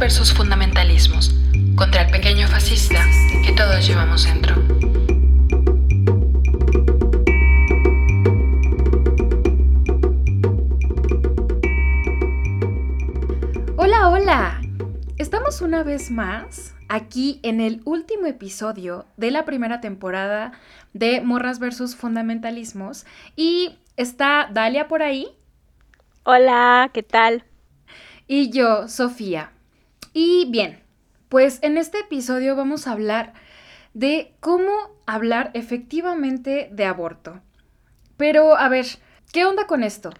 versus fundamentalismos, contra el pequeño fascista que todos llevamos dentro. Hola, hola. Estamos una vez más aquí en el último episodio de la primera temporada de Morras versus Fundamentalismos y está Dalia por ahí. Hola, ¿qué tal? Y yo, Sofía. Y bien, pues en este episodio vamos a hablar de cómo hablar efectivamente de aborto. Pero, a ver, ¿qué onda con esto?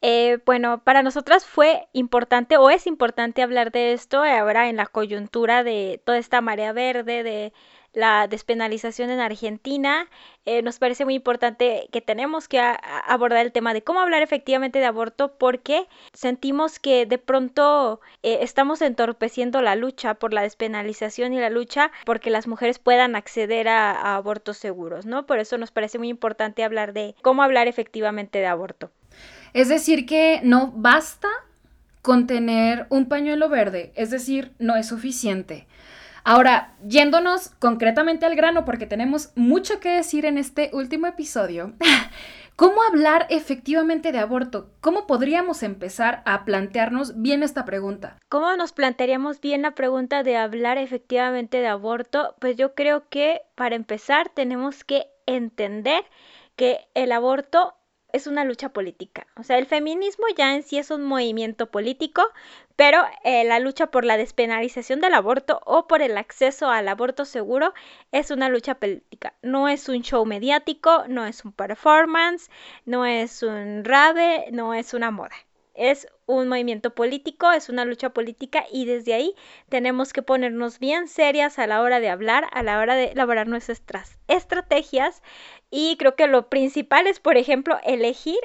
Eh, bueno, para nosotras fue importante o es importante hablar de esto ahora en la coyuntura de toda esta marea verde, de la despenalización en Argentina. Eh, nos parece muy importante que tenemos que abordar el tema de cómo hablar efectivamente de aborto porque sentimos que de pronto eh, estamos entorpeciendo la lucha por la despenalización y la lucha porque las mujeres puedan acceder a, a abortos seguros, ¿no? Por eso nos parece muy importante hablar de cómo hablar efectivamente de aborto. Es decir, que no basta con tener un pañuelo verde, es decir, no es suficiente. Ahora, yéndonos concretamente al grano, porque tenemos mucho que decir en este último episodio, ¿cómo hablar efectivamente de aborto? ¿Cómo podríamos empezar a plantearnos bien esta pregunta? ¿Cómo nos plantearíamos bien la pregunta de hablar efectivamente de aborto? Pues yo creo que para empezar tenemos que entender que el aborto es una lucha política. O sea, el feminismo ya en sí es un movimiento político, pero eh, la lucha por la despenalización del aborto o por el acceso al aborto seguro es una lucha política. No es un show mediático, no es un performance, no es un rave, no es una moda es un movimiento político, es una lucha política y desde ahí tenemos que ponernos bien serias a la hora de hablar, a la hora de elaborar nuestras estrategias y creo que lo principal es, por ejemplo, elegir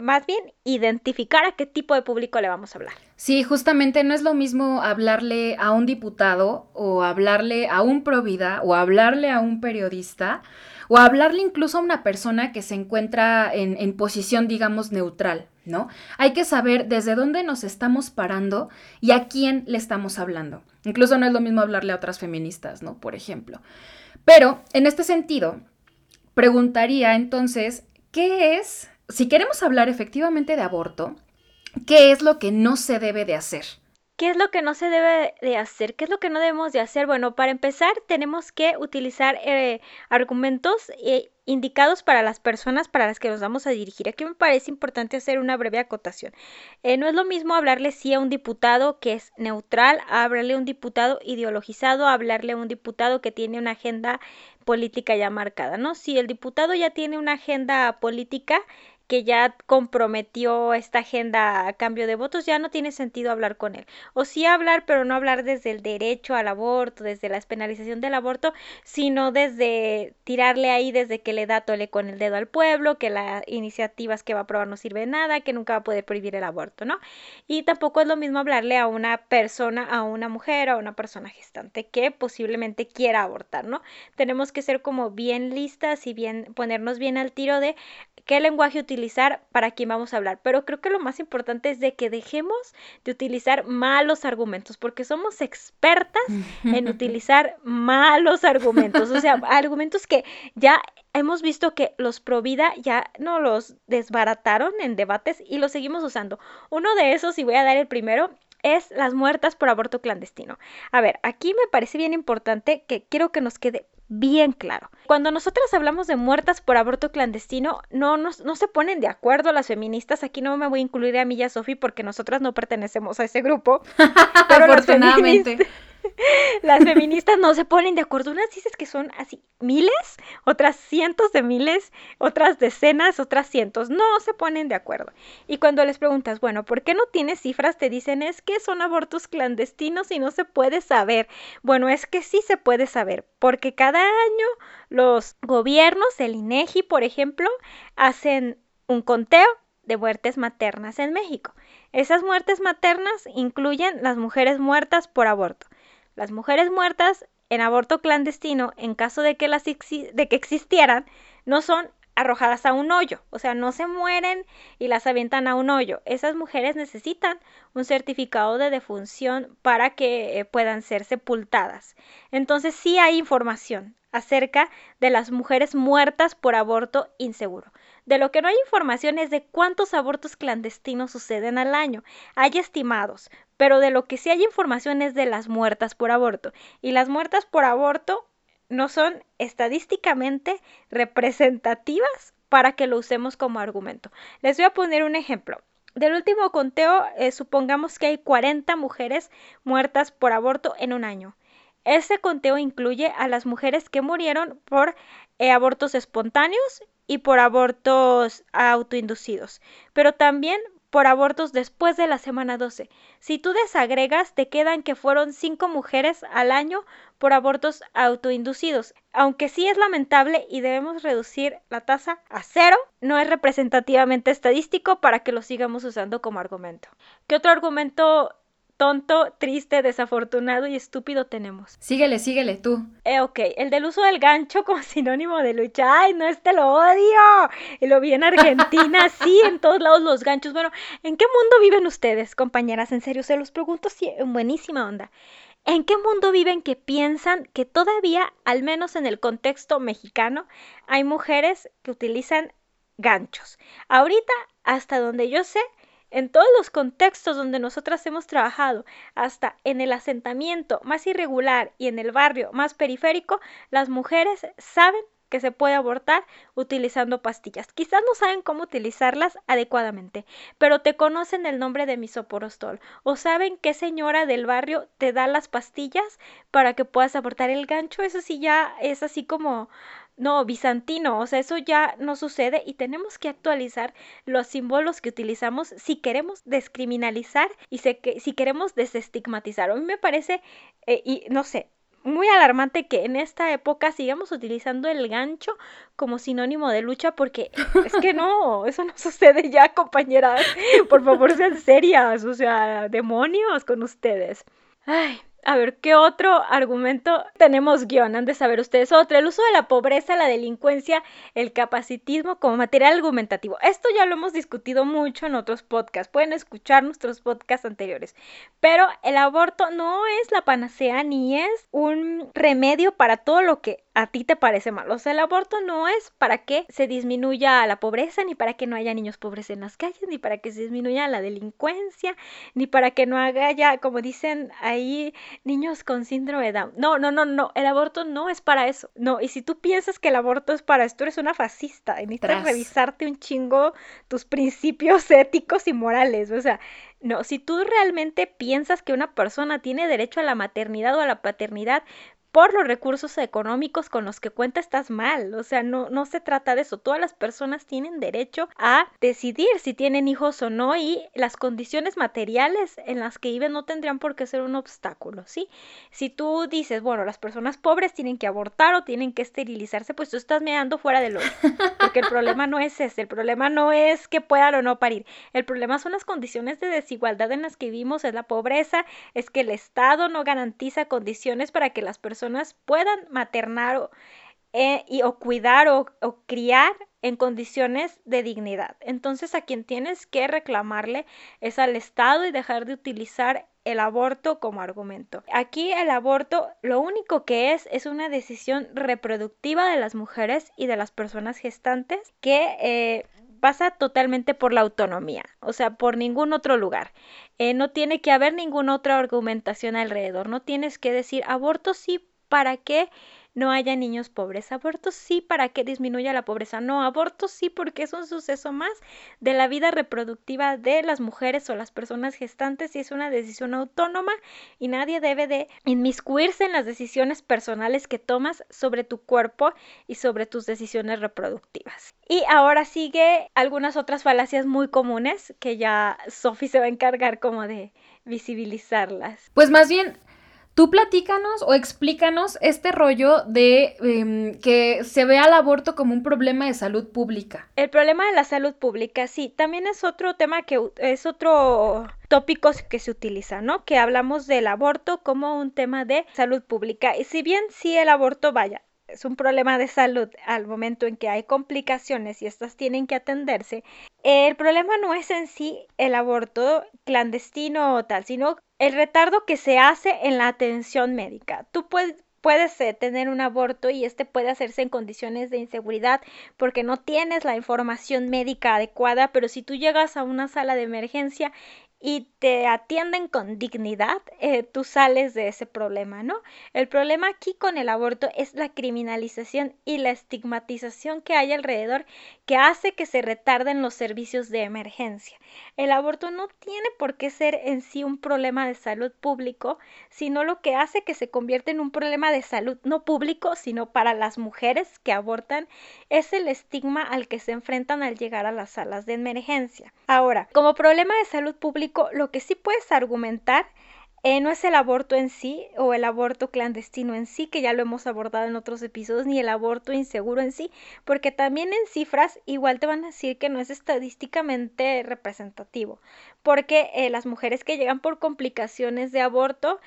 más bien identificar a qué tipo de público le vamos a hablar. Sí, justamente no es lo mismo hablarle a un diputado o hablarle a un provida o hablarle a un periodista o hablarle incluso a una persona que se encuentra en, en posición, digamos, neutral, ¿no? Hay que saber desde dónde nos estamos parando y a quién le estamos hablando. Incluso no es lo mismo hablarle a otras feministas, ¿no? Por ejemplo. Pero, en este sentido, preguntaría entonces, ¿qué es, si queremos hablar efectivamente de aborto, qué es lo que no se debe de hacer? ¿Qué es lo que no se debe de hacer? ¿Qué es lo que no debemos de hacer? Bueno, para empezar tenemos que utilizar eh, argumentos eh, indicados para las personas para las que nos vamos a dirigir. Aquí me parece importante hacer una breve acotación. Eh, no es lo mismo hablarle sí a un diputado que es neutral, hablarle a un diputado ideologizado, hablarle a un diputado que tiene una agenda política ya marcada, ¿no? Si el diputado ya tiene una agenda política, que ya comprometió esta agenda a cambio de votos, ya no tiene sentido hablar con él. O sí hablar, pero no hablar desde el derecho al aborto, desde la penalización del aborto, sino desde tirarle ahí desde que le da tole con el dedo al pueblo, que las iniciativas que va a aprobar no sirve de nada, que nunca va a poder prohibir el aborto, ¿no? Y tampoco es lo mismo hablarle a una persona, a una mujer, a una persona gestante que posiblemente quiera abortar, ¿no? Tenemos que ser como bien listas y bien ponernos bien al tiro de qué lenguaje utilizar para quién vamos a hablar. Pero creo que lo más importante es de que dejemos de utilizar malos argumentos, porque somos expertas en utilizar malos argumentos, o sea, argumentos que ya hemos visto que los pro vida ya no los desbarataron en debates y los seguimos usando. Uno de esos, y voy a dar el primero, es las muertas por aborto clandestino. A ver, aquí me parece bien importante que quiero que nos quede bien claro. Cuando nosotras hablamos de muertas por aborto clandestino, no, no, no se ponen de acuerdo las feministas. Aquí no me voy a incluir a mí y a Sofi porque nosotras no pertenecemos a ese grupo. Pero Afortunadamente. Las feministas no se ponen de acuerdo. Unas dices que son así miles, otras cientos de miles, otras decenas, otras cientos. No se ponen de acuerdo. Y cuando les preguntas, bueno, ¿por qué no tienes cifras? Te dicen es que son abortos clandestinos y no se puede saber. Bueno, es que sí se puede saber, porque cada año los gobiernos, el INEGI, por ejemplo, hacen un conteo de muertes maternas en México. Esas muertes maternas incluyen las mujeres muertas por aborto. Las mujeres muertas en aborto clandestino, en caso de que, las de que existieran, no son arrojadas a un hoyo, o sea, no se mueren y las avientan a un hoyo. Esas mujeres necesitan un certificado de defunción para que eh, puedan ser sepultadas. Entonces sí hay información acerca de las mujeres muertas por aborto inseguro. De lo que no hay información es de cuántos abortos clandestinos suceden al año. Hay estimados, pero de lo que sí hay información es de las muertas por aborto. Y las muertas por aborto no son estadísticamente representativas para que lo usemos como argumento. Les voy a poner un ejemplo. Del último conteo, eh, supongamos que hay 40 mujeres muertas por aborto en un año. Este conteo incluye a las mujeres que murieron por eh, abortos espontáneos y por abortos autoinducidos, pero también por abortos después de la semana 12. Si tú desagregas, te quedan que fueron cinco mujeres al año por abortos autoinducidos. Aunque sí es lamentable y debemos reducir la tasa a cero, no es representativamente estadístico para que lo sigamos usando como argumento. ¿Qué otro argumento tonto, triste, desafortunado y estúpido tenemos. Síguele, síguele tú. Eh, ok, el del uso del gancho como sinónimo de lucha. Ay, no, este lo odio. Y lo vi en Argentina, sí, en todos lados los ganchos. Bueno, ¿en qué mundo viven ustedes, compañeras? En serio, se los pregunto sí, en buenísima onda. ¿En qué mundo viven que piensan que todavía, al menos en el contexto mexicano, hay mujeres que utilizan ganchos? Ahorita, hasta donde yo sé, en todos los contextos donde nosotras hemos trabajado, hasta en el asentamiento más irregular y en el barrio más periférico, las mujeres saben que se puede abortar utilizando pastillas. Quizás no saben cómo utilizarlas adecuadamente, pero te conocen el nombre de misoporostol o saben qué señora del barrio te da las pastillas para que puedas abortar el gancho. Eso sí ya es así como no, bizantino, o sea, eso ya no sucede y tenemos que actualizar los símbolos que utilizamos si queremos descriminalizar y si queremos desestigmatizar. A mí me parece, eh, y no sé, muy alarmante que en esta época sigamos utilizando el gancho como sinónimo de lucha porque es que no, eso no sucede ya, compañeras. Por favor, sean serias, o sea, demonios con ustedes. Ay, a ver, ¿qué otro argumento tenemos guion? Han de saber ustedes otro. El uso de la pobreza, la delincuencia, el capacitismo como material argumentativo. Esto ya lo hemos discutido mucho en otros podcasts. Pueden escuchar nuestros podcasts anteriores. Pero el aborto no es la panacea ni es un remedio para todo lo que a ti te parece mal. O sea, el aborto no es para que se disminuya la pobreza, ni para que no haya niños pobres en las calles, ni para que se disminuya la delincuencia, ni para que no haya, como dicen ahí, niños con síndrome de Down. No, no, no, no. El aborto no es para eso. No, y si tú piensas que el aborto es para esto, eres una fascista. Y necesitas revisarte un chingo tus principios éticos y morales. O sea, no, si tú realmente piensas que una persona tiene derecho a la maternidad o a la paternidad, por los recursos económicos con los que cuenta estás mal. O sea, no, no se trata de eso. Todas las personas tienen derecho a decidir si tienen hijos o no y las condiciones materiales en las que viven no tendrían por qué ser un obstáculo, ¿sí? Si tú dices, bueno, las personas pobres tienen que abortar o tienen que esterilizarse, pues tú estás meando fuera del hoyo. Porque el problema no es ese, el problema no es que puedan o no parir. El problema son las condiciones de desigualdad en las que vivimos, es la pobreza, es que el Estado no garantiza condiciones para que las personas puedan maternar o, eh, y, o cuidar o, o criar en condiciones de dignidad. Entonces a quien tienes que reclamarle es al Estado y dejar de utilizar el aborto como argumento. Aquí el aborto lo único que es es una decisión reproductiva de las mujeres y de las personas gestantes que eh, pasa totalmente por la autonomía, o sea, por ningún otro lugar. Eh, no tiene que haber ninguna otra argumentación alrededor, no tienes que decir aborto sí para que no haya niños pobres. Aborto sí para que disminuya la pobreza. No, aborto sí porque es un suceso más de la vida reproductiva de las mujeres o las personas gestantes y es una decisión autónoma y nadie debe de inmiscuirse en las decisiones personales que tomas sobre tu cuerpo y sobre tus decisiones reproductivas. Y ahora sigue algunas otras falacias muy comunes que ya Sophie se va a encargar como de visibilizarlas. Pues más bien Tú platícanos o explícanos este rollo de em, que se vea el aborto como un problema de salud pública. El problema de la salud pública, sí, también es otro tema que es otro tópico que se utiliza, ¿no? Que hablamos del aborto como un tema de salud pública. Y si bien sí el aborto vaya, es un problema de salud al momento en que hay complicaciones y estas tienen que atenderse, el problema no es en sí el aborto clandestino o tal, sino el retardo que se hace en la atención médica. Tú puedes, puedes eh, tener un aborto y este puede hacerse en condiciones de inseguridad porque no tienes la información médica adecuada, pero si tú llegas a una sala de emergencia y te atienden con dignidad, eh, tú sales de ese problema, ¿no? El problema aquí con el aborto es la criminalización y la estigmatización que hay alrededor que hace que se retarden los servicios de emergencia. El aborto no tiene por qué ser en sí un problema de salud público, sino lo que hace que se convierta en un problema de salud no público, sino para las mujeres que abortan, es el estigma al que se enfrentan al llegar a las salas de emergencia. Ahora, como problema de salud pública, lo que sí puedes argumentar eh, no es el aborto en sí o el aborto clandestino en sí, que ya lo hemos abordado en otros episodios, ni el aborto inseguro en sí, porque también en cifras igual te van a decir que no es estadísticamente representativo, porque eh, las mujeres que llegan por complicaciones de aborto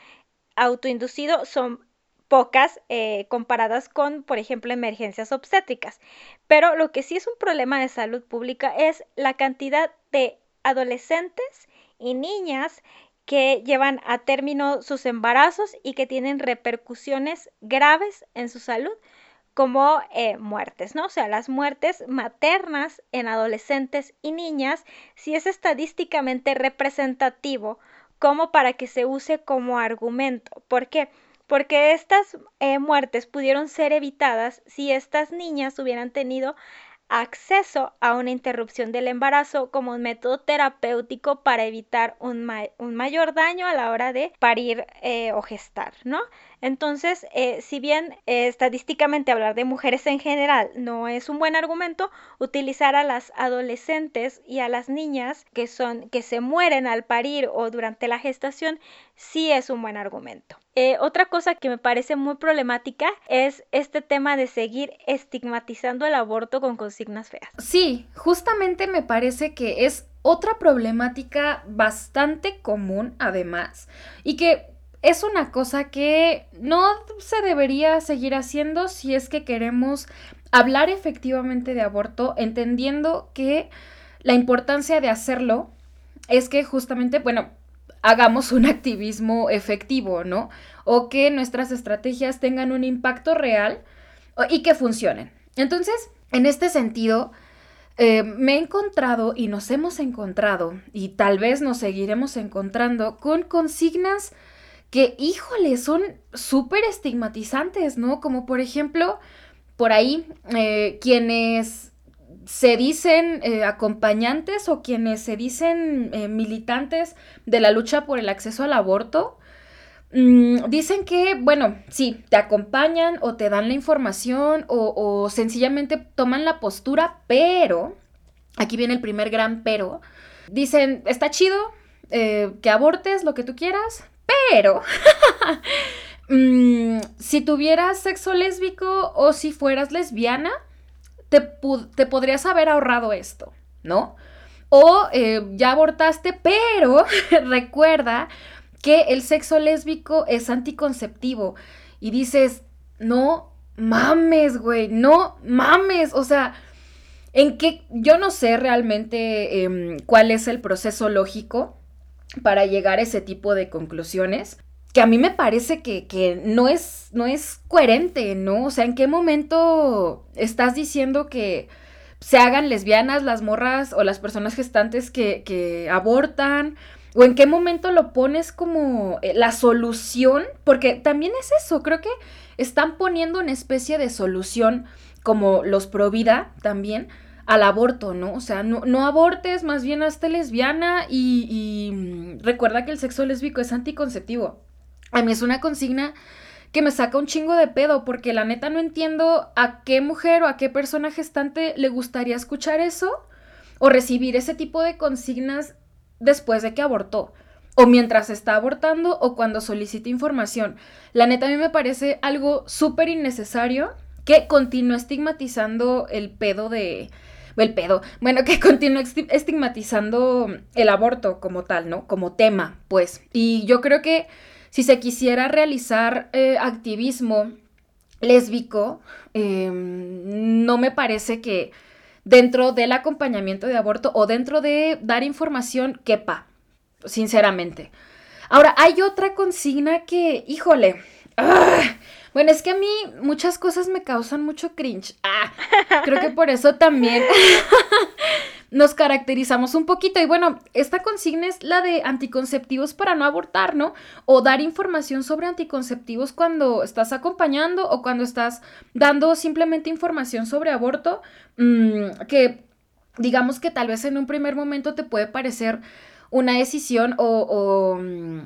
autoinducido son pocas eh, comparadas con, por ejemplo, emergencias obstétricas. Pero lo que sí es un problema de salud pública es la cantidad de adolescentes y niñas que llevan a término sus embarazos y que tienen repercusiones graves en su salud como eh, muertes, ¿no? O sea, las muertes maternas en adolescentes y niñas, si es estadísticamente representativo como para que se use como argumento. ¿Por qué? Porque estas eh, muertes pudieron ser evitadas si estas niñas hubieran tenido acceso a una interrupción del embarazo como un método terapéutico para evitar un, mayor daño a la hora de parir eh, o gestar, ¿no? Entonces, eh, si bien eh, estadísticamente hablar de mujeres en general no es un buen argumento, utilizar a las adolescentes y a las niñas que son que se mueren al parir o durante la gestación sí es un buen argumento. Eh, otra cosa que me parece muy problemática es este tema de seguir estigmatizando el aborto con consignas feas. Sí, justamente me parece que es otra problemática bastante común además y que es una cosa que no se debería seguir haciendo si es que queremos hablar efectivamente de aborto, entendiendo que la importancia de hacerlo es que justamente, bueno, hagamos un activismo efectivo, ¿no? O que nuestras estrategias tengan un impacto real y que funcionen. Entonces, en este sentido, eh, me he encontrado y nos hemos encontrado y tal vez nos seguiremos encontrando con consignas que, híjole, son súper estigmatizantes, ¿no? Como por ejemplo, por ahí, eh, quienes se dicen eh, acompañantes o quienes se dicen eh, militantes de la lucha por el acceso al aborto, mm, dicen que, bueno, sí, te acompañan o te dan la información o, o sencillamente toman la postura, pero, aquí viene el primer gran pero, dicen, está chido, que abortes lo que tú quieras, pero mm, si tuvieras sexo lésbico o si fueras lesbiana, te, podrías haber ahorrado esto, ¿no? O eh, ya abortaste, pero recuerda que el sexo lésbico es anticonceptivo. Y dices, no mames, güey, no mames. O sea, en qué, yo no sé realmente em, cuál es el proceso lógico para llegar a ese tipo de conclusiones que a mí me parece que, no, es, no es coherente, ¿no? O sea, ¿en qué momento estás diciendo que se hagan lesbianas las morras o las personas gestantes que, que abortan? ¿O en qué momento lo pones como eh, la solución? Porque también es eso, creo que están poniendo una especie de solución como los pro vida también al aborto, ¿no? O sea, no, abortes, más bien hazte lesbiana y, y mm, recuerda que el sexo lésbico es anticonceptivo. A mí es una consigna que me saca un chingo de pedo, porque la neta no entiendo a qué mujer o a qué persona gestante le gustaría escuchar eso o recibir ese tipo de consignas después de que abortó o mientras está abortando o cuando solicita información. La neta a mí me parece algo súper innecesario que continúe estigmatizando el pedo de, el pedo, bueno, que continúa estigmatizando el aborto como tal, ¿no? Como tema, pues. Y yo creo que si se quisiera realizar eh, activismo lésbico, em, no me parece que dentro del acompañamiento de aborto o dentro de dar información quepa, sinceramente. Ahora, hay otra consigna que, híjole, ¡ah! Bueno, es que a mí muchas cosas me causan mucho cringe. Ah, creo que por eso también nos caracterizamos un poquito. Y bueno, esta consigna es la de anticonceptivos para no abortar, ¿no? O dar información sobre anticonceptivos cuando estás acompañando o cuando estás dando simplemente información sobre aborto, mm, que digamos que tal vez en un primer momento te puede parecer una decisión o, mm,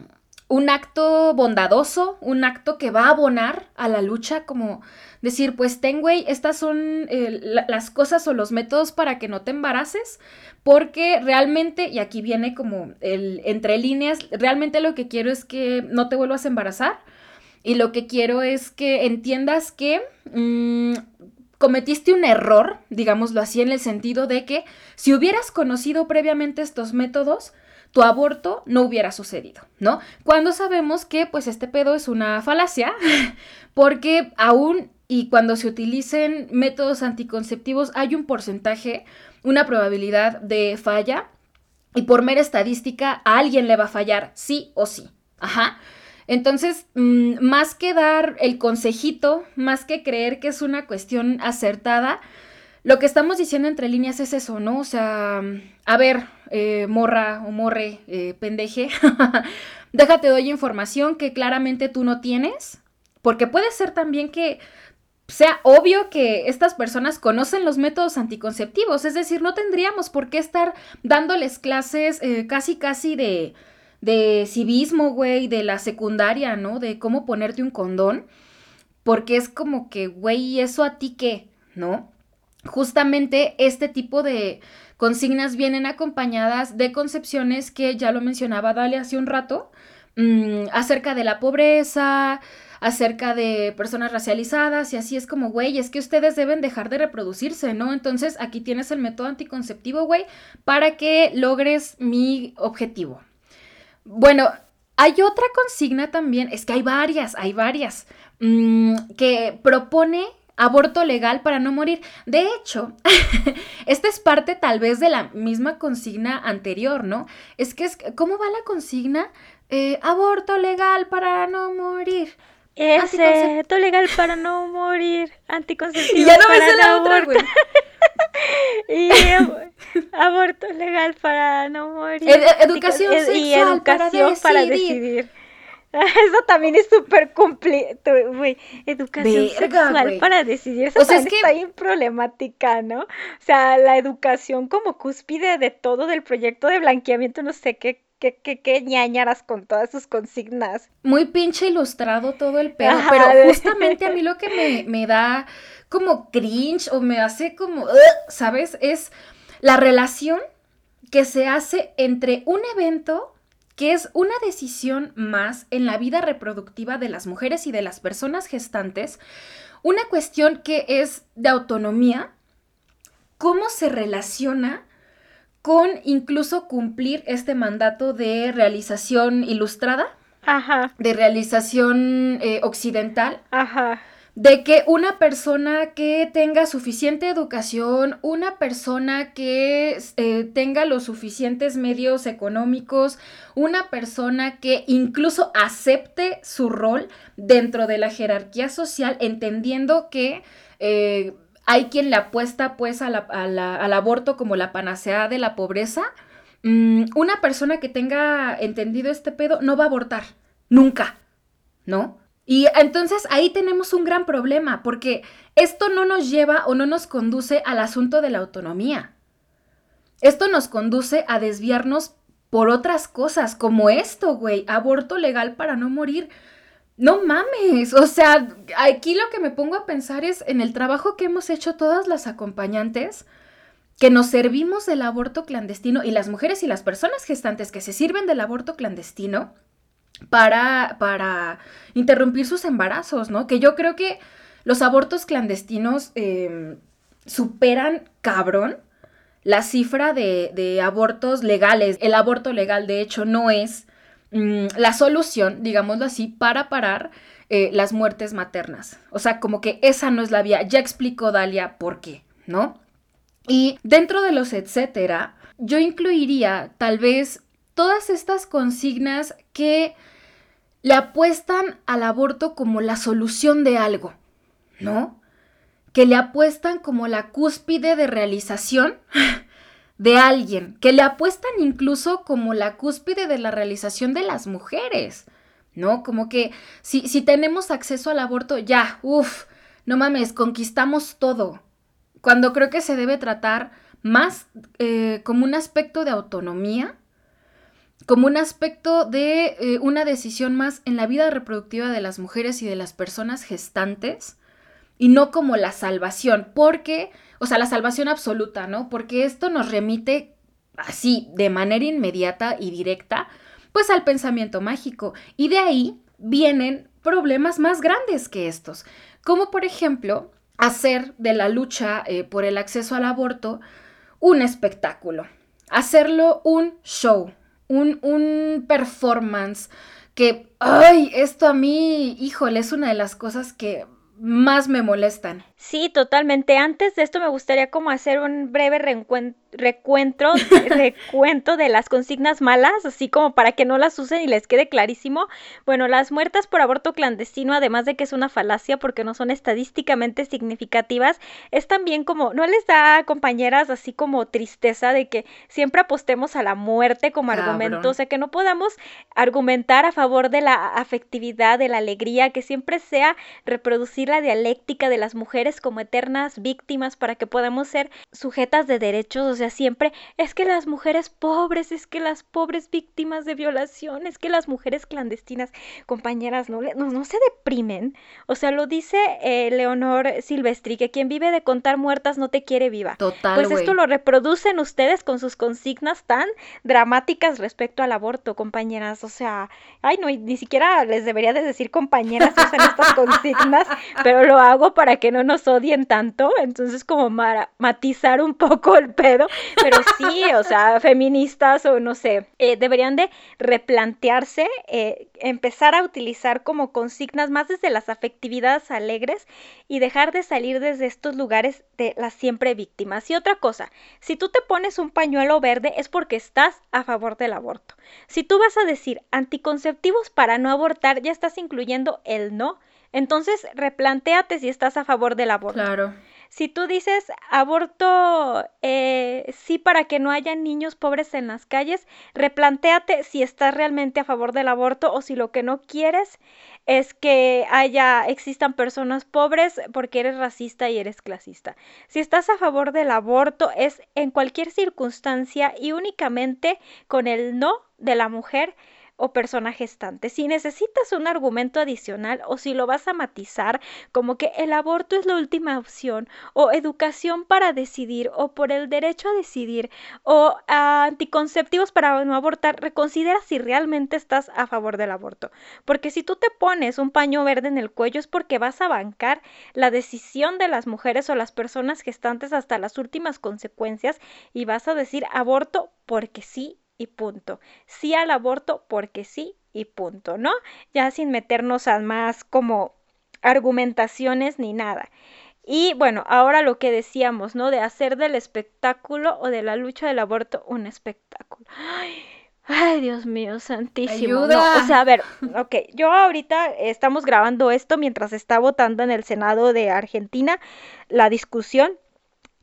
un acto bondadoso, un acto que va a abonar a la lucha, como decir, pues ten, güey, estas son eh, las cosas o los métodos para que no te embaraces, porque realmente, y aquí viene como el entre líneas, realmente lo que quiero es que no te vuelvas a embarazar y lo que quiero es que entiendas que... Mm, cometiste un error, digámoslo así, en el sentido de que si hubieras conocido previamente estos métodos, tu aborto no hubiera sucedido, ¿no? Cuando sabemos que pues este pedo es una falacia, porque aún y cuando se utilicen métodos anticonceptivos hay un porcentaje, una probabilidad de falla y por mera estadística a alguien le va a fallar sí o sí. Ajá. Entonces, mm, más que dar el consejito, más que creer que es una cuestión acertada, lo que estamos diciendo entre líneas es eso, ¿no? O sea, a ver, eh, morra o morre, eh, pendeje, déjate doy información que claramente tú no tienes, porque puede ser también que sea obvio que estas personas conocen los métodos anticonceptivos, es decir, no tendríamos por qué estar dándoles clases eh, casi casi de, de civismo, güey, de la secundaria, ¿no? De cómo ponerte un condón, porque es como que, güey, ¿eso a ti qué? ¿No? Justamente este tipo de consignas vienen acompañadas de concepciones que ya lo mencionaba Dale hace un rato, mm, acerca de la pobreza, acerca de personas racializadas y así es como, güey, es que ustedes deben dejar de reproducirse, ¿no? Entonces aquí tienes el método anticonceptivo, güey, para que logres mi objetivo. Bueno, hay otra consigna también, es que hay varias, hay varias, mm, que propone aborto legal para no morir. De hecho, esta es parte tal vez de la misma consigna anterior, ¿no? Es que es, ¿cómo va la consigna? Eh, aborto legal para no morir. Aborto legal para no morir. Anticonceptivo y ya no para la otra, güey. y aborto legal para no morir. educación sexual y educación para decidir. Eso también es súper güey. Educación sexual para decidir. Eso o sea, es que... está bien problemática, ¿no? O sea, la educación como cúspide de todo del proyecto de blanqueamiento, no sé qué, qué, qué, qué ñañaras con todas sus consignas. Muy pinche ilustrado todo el pedo, pero justamente a mí lo que me, me da como cringe o me hace como, ¿sabes? Es la relación que se hace entre un evento que es una decisión más en la vida reproductiva de las mujeres y de las personas gestantes, una cuestión que es de autonomía, cómo se relaciona con incluso cumplir este mandato de realización ilustrada, de realización eh, occidental. Ajá de que una persona que tenga suficiente educación, una persona que eh, tenga los suficientes medios económicos, una persona que incluso acepte su rol dentro de la jerarquía social, entendiendo que eh, hay quien le apuesta pues al aborto como la panacea de la pobreza, mm, una persona que tenga entendido este pedo no va a abortar, nunca, ¿no? Y entonces ahí tenemos un gran problema, porque esto no nos lleva o no nos conduce al asunto de la autonomía. Esto nos conduce a desviarnos por otras cosas, como esto, güey, aborto legal para no morir. No mames, o sea, aquí lo que me pongo a pensar es en el trabajo que hemos hecho todas las acompañantes, que nos servimos del aborto clandestino y las mujeres y las personas gestantes que se sirven del aborto clandestino, para, para interrumpir sus embarazos, ¿no? Que yo creo que los abortos clandestinos em, superan cabrón la cifra de, de, abortos legales. El aborto legal, de hecho, no es mm, la solución, digámoslo así, para parar eh, las muertes maternas. O sea, como que esa no es la vía. Ya explicó Dalia por qué, ¿no? Y dentro de los etcétera, yo incluiría tal vez todas estas consignas que le apuestan al aborto como la solución de algo, ¿no? Que le apuestan como la cúspide de realización de alguien, que le apuestan incluso como la cúspide de la realización de las mujeres, ¿no? Como que si, si tenemos acceso al aborto, ya, uff, no mames, conquistamos todo. Cuando creo que se debe tratar más eh, como un aspecto de autonomía como un aspecto de eh, una decisión más en la vida reproductiva de las mujeres y de las personas gestantes y no como la salvación, porque, o sea, la salvación absoluta, ¿no? Porque esto nos remite así, de manera inmediata y directa, pues al pensamiento mágico. Y de ahí vienen problemas más grandes que estos, como por ejemplo hacer de la lucha eh, por el acceso al aborto un espectáculo, hacerlo un show, un, performance que, ay, esto a mí, híjole, es una de las cosas que más me molestan. Sí, totalmente. Antes de esto me gustaría como hacer un breve reencuentro recuento, recuento de las consignas malas, así como para que no las usen y les quede clarísimo. Bueno, las muertas por aborto clandestino, además de que es una falacia porque no son estadísticamente significativas, es también como, ¿no les da, compañeras, así como tristeza de que siempre apostemos a la muerte como argumento? O sea, que no podamos argumentar a favor de la afectividad, de la alegría, que siempre sea reproducir la dialéctica de las mujeres como eternas víctimas para que podamos ser sujetas de derechos, o sea, siempre es que las mujeres pobres, es que las pobres víctimas de violación, es que las mujeres clandestinas, compañeras, no, no, no se deprimen. O sea, lo dice eh, Leonor Silvestri, que quien vive de contar muertas no te quiere viva. Total. Pues esto lo reproducen ustedes con sus consignas tan dramáticas respecto al aborto, compañeras. O sea, ay, no, ni siquiera les debería de decir compañeras usan estas consignas, pero lo hago para que no nos odien tanto. Entonces, como matizar un poco el pedo pero sí, o sea, feministas o no sé, eh, deberían de replantearse, eh, empezar a utilizar como consignas más desde las afectividades alegres y dejar de salir desde estos lugares de las siempre víctimas. Y otra cosa, si tú te pones un pañuelo verde es porque estás a favor del aborto. Si tú vas a decir anticonceptivos para no abortar, ya estás incluyendo el no. Entonces, replantéate si estás a favor del aborto. Claro. Si tú dices aborto eh, sí para que no haya niños pobres en las calles, replantéate si estás realmente a favor del aborto o si lo que no quieres es que haya existan personas pobres porque eres racista y eres clasista. Si estás a favor del aborto es en cualquier circunstancia y únicamente con el no de la mujer o persona gestante. Si necesitas un argumento adicional o si lo vas a matizar como que el aborto es la última opción o educación para decidir o por el derecho a decidir o anticonceptivos para no abortar, reconsidera si realmente estás a favor del aborto. Porque si tú te pones un paño verde en el cuello es porque vas a bancar la decisión de las mujeres o las personas gestantes hasta las últimas consecuencias y vas a decir aborto porque sí y punto. Sí al aborto porque sí y punto, ¿no? Ya sin meternos a más como argumentaciones ni nada. Y bueno, ahora lo que decíamos, ¿no? De hacer del espectáculo o de la lucha del aborto un espectáculo. Ay, Dios mío, santísimo. o sea, a ver, ok, yo ahorita estamos grabando esto mientras está votando en el Senado de Argentina la discusión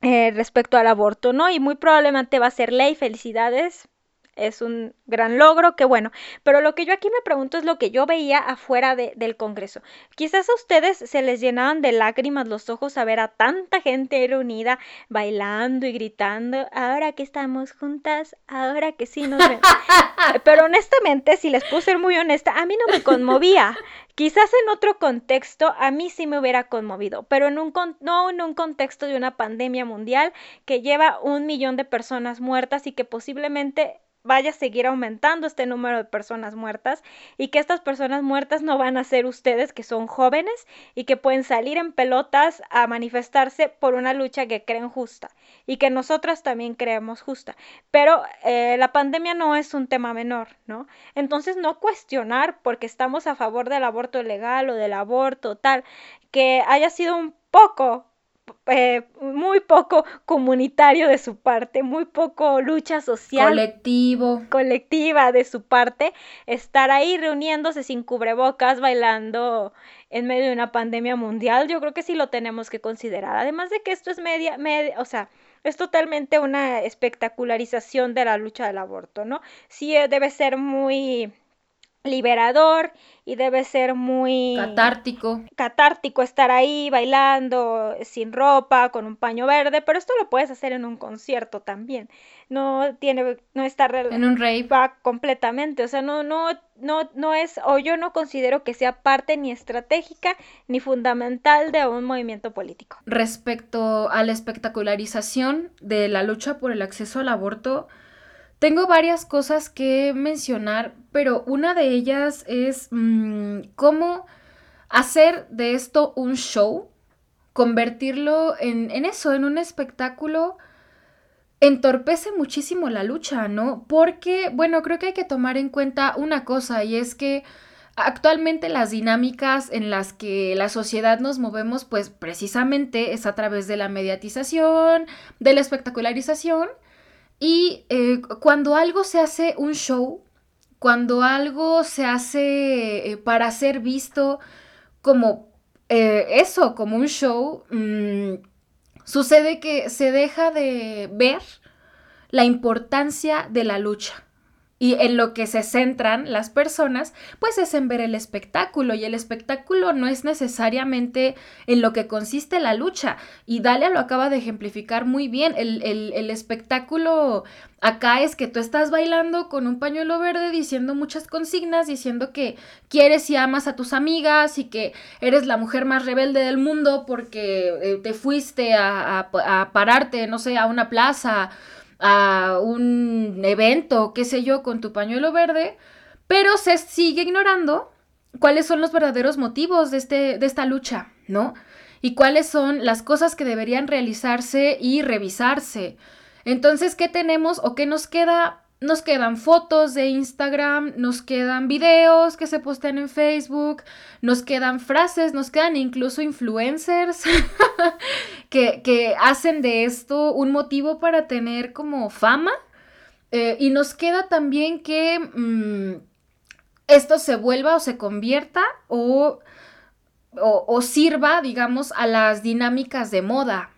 eh, respecto al aborto, ¿no? Y muy probablemente va a ser ley, felicidades, es un gran logro, qué bueno. Pero lo que yo aquí me pregunto es lo que yo veía afuera del Congreso. Quizás a ustedes se les llenaban de lágrimas los ojos a ver a tanta gente reunida bailando y gritando, ahora que estamos juntas, ahora que sí nos Pero honestamente, si les puedo ser muy honesta, a mí no me conmovía. Quizás en otro contexto a mí sí me hubiera conmovido, pero en un no en un contexto de una pandemia mundial que lleva un millón de personas muertas y que posiblemente vaya a seguir aumentando este número de personas muertas y que estas personas muertas no van a ser ustedes que son jóvenes y que pueden salir en pelotas a manifestarse por una lucha que creen justa y que nosotras también creemos justa. Pero eh, la pandemia no es un tema menor, ¿no? Entonces no cuestionar porque estamos a favor del aborto legal o del aborto tal, que haya sido un poco eh, muy poco comunitario de su parte, muy poco lucha social. Colectivo. Colectiva de su parte, estar ahí reuniéndose sin cubrebocas, bailando en medio de una pandemia mundial, yo creo que sí lo tenemos que considerar. Además de que esto es media, media o sea, es totalmente una espectacularización de la lucha del aborto, ¿no? Sí eh, debe ser muy liberador y debe ser muy catártico. Catártico estar ahí bailando sin ropa, con un paño verde, pero esto lo puedes hacer en un concierto también. No tiene no está en un rave completamente, o sea, no no no no es o yo no considero que sea parte ni estratégica ni fundamental de un movimiento político. Respecto a la espectacularización de la lucha por el acceso al aborto, tengo varias cosas que mencionar, pero una de ellas es mm, cómo hacer de esto un show, convertirlo en, en eso, en un espectáculo entorpece muchísimo la lucha, ¿no? Porque, bueno, creo que hay que tomar en cuenta una cosa y es que actualmente las dinámicas en las que la sociedad nos movemos, pues precisamente es a través de la mediatización, de la espectacularización y eh, cuando algo se hace un show, cuando algo se hace eh, para ser visto como eh, eso, como un show, mm, sucede que se deja de ver la importancia de la lucha. Y en lo que se centran las personas, pues es en ver el espectáculo. Y el espectáculo no es necesariamente en lo que consiste la lucha. Y Dalia lo acaba de ejemplificar muy bien. El, el espectáculo acá es que tú estás bailando con un pañuelo verde diciendo muchas consignas, diciendo que quieres y amas a tus amigas y que eres la mujer más rebelde del mundo porque eh, te fuiste a, a, a pararte, no sé, a una plaza a un evento, qué sé yo, con tu pañuelo verde, pero se sigue ignorando cuáles son los verdaderos motivos de, este, de esta lucha, ¿no? Y cuáles son las cosas que deberían realizarse y revisarse. Entonces, ¿qué tenemos o qué nos queda? Nos quedan fotos de Instagram, nos quedan videos que se postean en Facebook, nos quedan frases, nos quedan incluso influencers que, hacen de esto un motivo para tener como fama. Eh, y nos queda también que mm, esto se vuelva o se convierta o, o sirva, digamos, a las dinámicas de moda,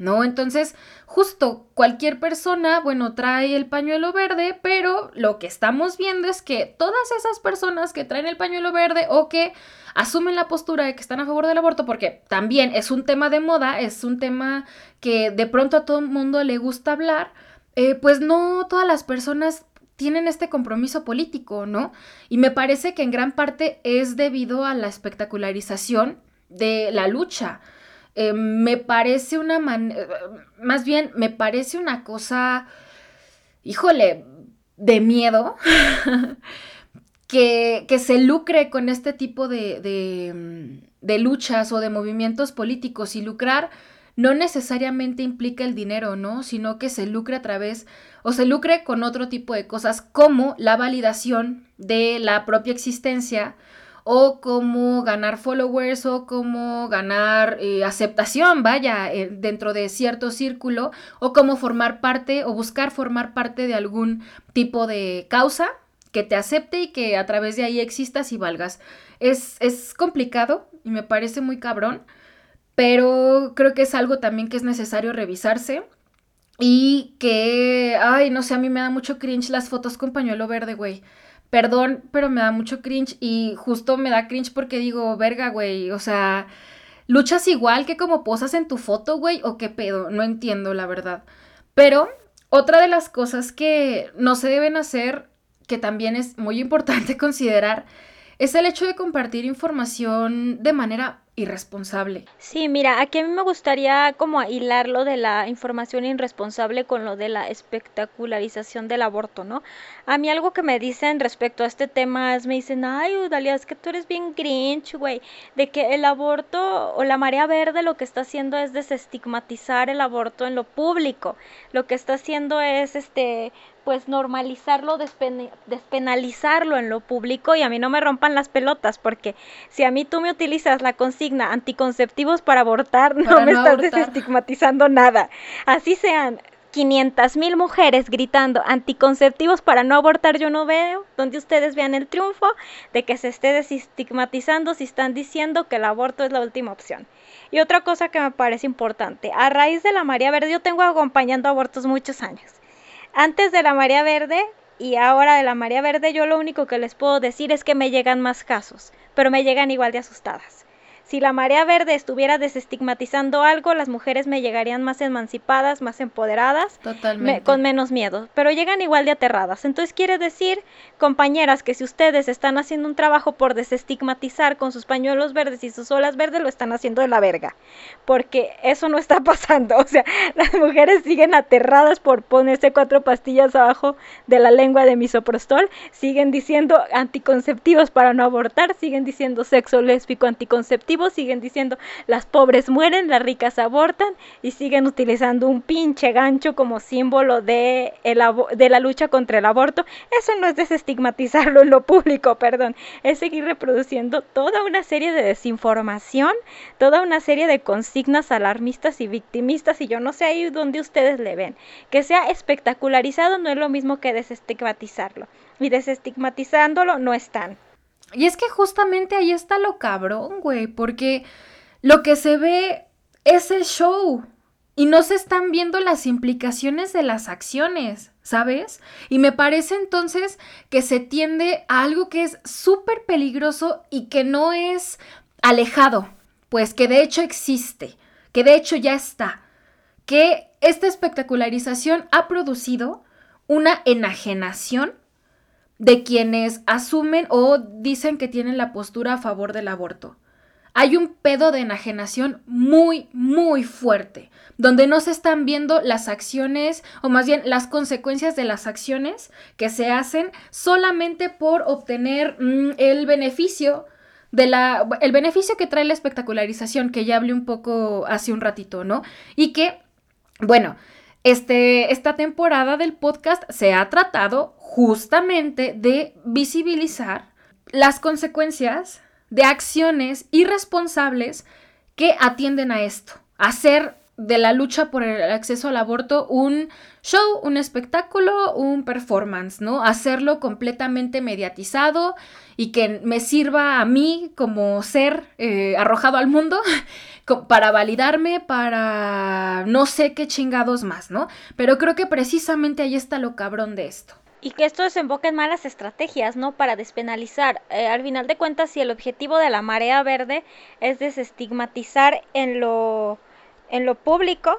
¿no? Entonces, justo cualquier persona, bueno, trae el pañuelo verde, pero lo que estamos viendo es que todas esas personas que traen el pañuelo verde o que asumen la postura de que están a favor del aborto, porque también es un tema de moda, es un tema que de pronto a todo el mundo le gusta hablar, eh, pues no todas las personas tienen este compromiso político, ¿no? Y me parece que en gran parte es debido a la espectacularización de la lucha. Eh, me parece una manera, más bien me parece una cosa, híjole, de miedo, que, que, se lucre con este tipo de, de, de, luchas o de movimientos políticos y lucrar no necesariamente implica el dinero, ¿no? Sino que se lucre a través o se lucre con otro tipo de cosas como la validación de la propia existencia o cómo ganar followers o cómo ganar eh, aceptación, vaya, eh, dentro de cierto círculo o cómo formar parte o buscar formar parte de algún tipo de causa que te acepte y que a través de ahí existas y valgas. Es, es complicado y me parece muy cabrón, pero creo que es algo también que es necesario revisarse. Y que, ay, no sé, a mí me da mucho cringe las fotos con pañuelo verde, güey. Perdón, pero me da mucho cringe y justo me da cringe porque digo, verga, güey, o sea, luchas igual que como posas en tu foto, güey, o qué pedo, no entiendo la verdad. Pero otra de las cosas que no se deben hacer, que también es muy importante considerar, es el hecho de compartir información de manera irresponsable. Sí, mira, aquí a mí me gustaría como hilar lo de la información irresponsable con lo de la espectacularización del aborto, ¿no? A mí algo que me dicen respecto a este tema es, me dicen, ay, Udalia, es que tú eres bien grinch, güey, de que el aborto o la marea verde lo que está haciendo es desestigmatizar el aborto en lo público, lo que está haciendo es, este, pues normalizarlo, despenalizarlo en lo público y a mí no me rompan las pelotas porque si a mí tú me utilizas la consigna anticonceptivos para abortar, no me estás desestigmatizando nada. Así sean 500 mil mujeres gritando anticonceptivos para no abortar, yo no veo donde ustedes vean el triunfo de que se esté desestigmatizando si están diciendo que el aborto es la última opción. Y otra cosa que me parece importante, a raíz de la María Verde, yo tengo acompañando abortos muchos años. Antes de la marea verde y ahora de la marea verde, yo lo único que les puedo decir es que me llegan más casos, pero me llegan igual de asustadas. Si la marea verde estuviera desestigmatizando algo, las mujeres me llegarían más emancipadas, más empoderadas, con menos miedo, pero llegan igual de aterradas. Entonces quiere decir, compañeras, que si ustedes están haciendo un trabajo por desestigmatizar con sus pañuelos verdes y sus olas verdes, lo están haciendo de la verga, porque eso no está pasando. O sea, las mujeres siguen aterradas por ponerse cuatro pastillas abajo de la lengua de misoprostol, siguen diciendo anticonceptivos para no abortar, siguen diciendo sexo lésbico anticonceptivo siguen diciendo las pobres mueren, las ricas abortan y siguen utilizando un pinche gancho como símbolo de, de la lucha contra el aborto. Eso no es desestigmatizarlo en lo público, perdón, es seguir reproduciendo toda una serie de desinformación, toda una serie de consignas alarmistas y victimistas y yo no sé ahí donde ustedes le ven. Que sea espectacularizado no es lo mismo que desestigmatizarlo y desestigmatizándolo no están. Y es que justamente ahí está lo cabrón, güey, porque lo que se ve es el show y no se están viendo las implicaciones de las acciones, ¿sabes? Y me parece entonces que se tiende a algo que es súper peligroso y que no es alejado, pues que de hecho existe, que de hecho ya está, que esta espectacularización ha producido una enajenación de quienes asumen o dicen que tienen la postura a favor del aborto. Hay un pedo de enajenación muy, muy fuerte, donde no se están viendo las acciones, o más bien las consecuencias de las acciones que se hacen solamente por obtener mm, el beneficio de la, el beneficio que trae la espectacularización, que ya hablé un poco hace un ratito, ¿no? Y que, bueno, este, esta temporada del podcast se ha tratado justamente de visibilizar las consecuencias de acciones irresponsables que atienden a esto, hacer de la lucha por el acceso al aborto un show, un espectáculo, un performance, ¿no? Hacerlo completamente mediatizado y que me sirva a mí como ser eh, arrojado al mundo para validarme, para no sé qué chingados más, ¿no? Pero creo que precisamente ahí está lo cabrón de esto. Y que esto desemboca en malas estrategias, ¿no? Para despenalizar. Eh, al final de cuentas, si el objetivo de la marea verde es desestigmatizar en lo, en lo público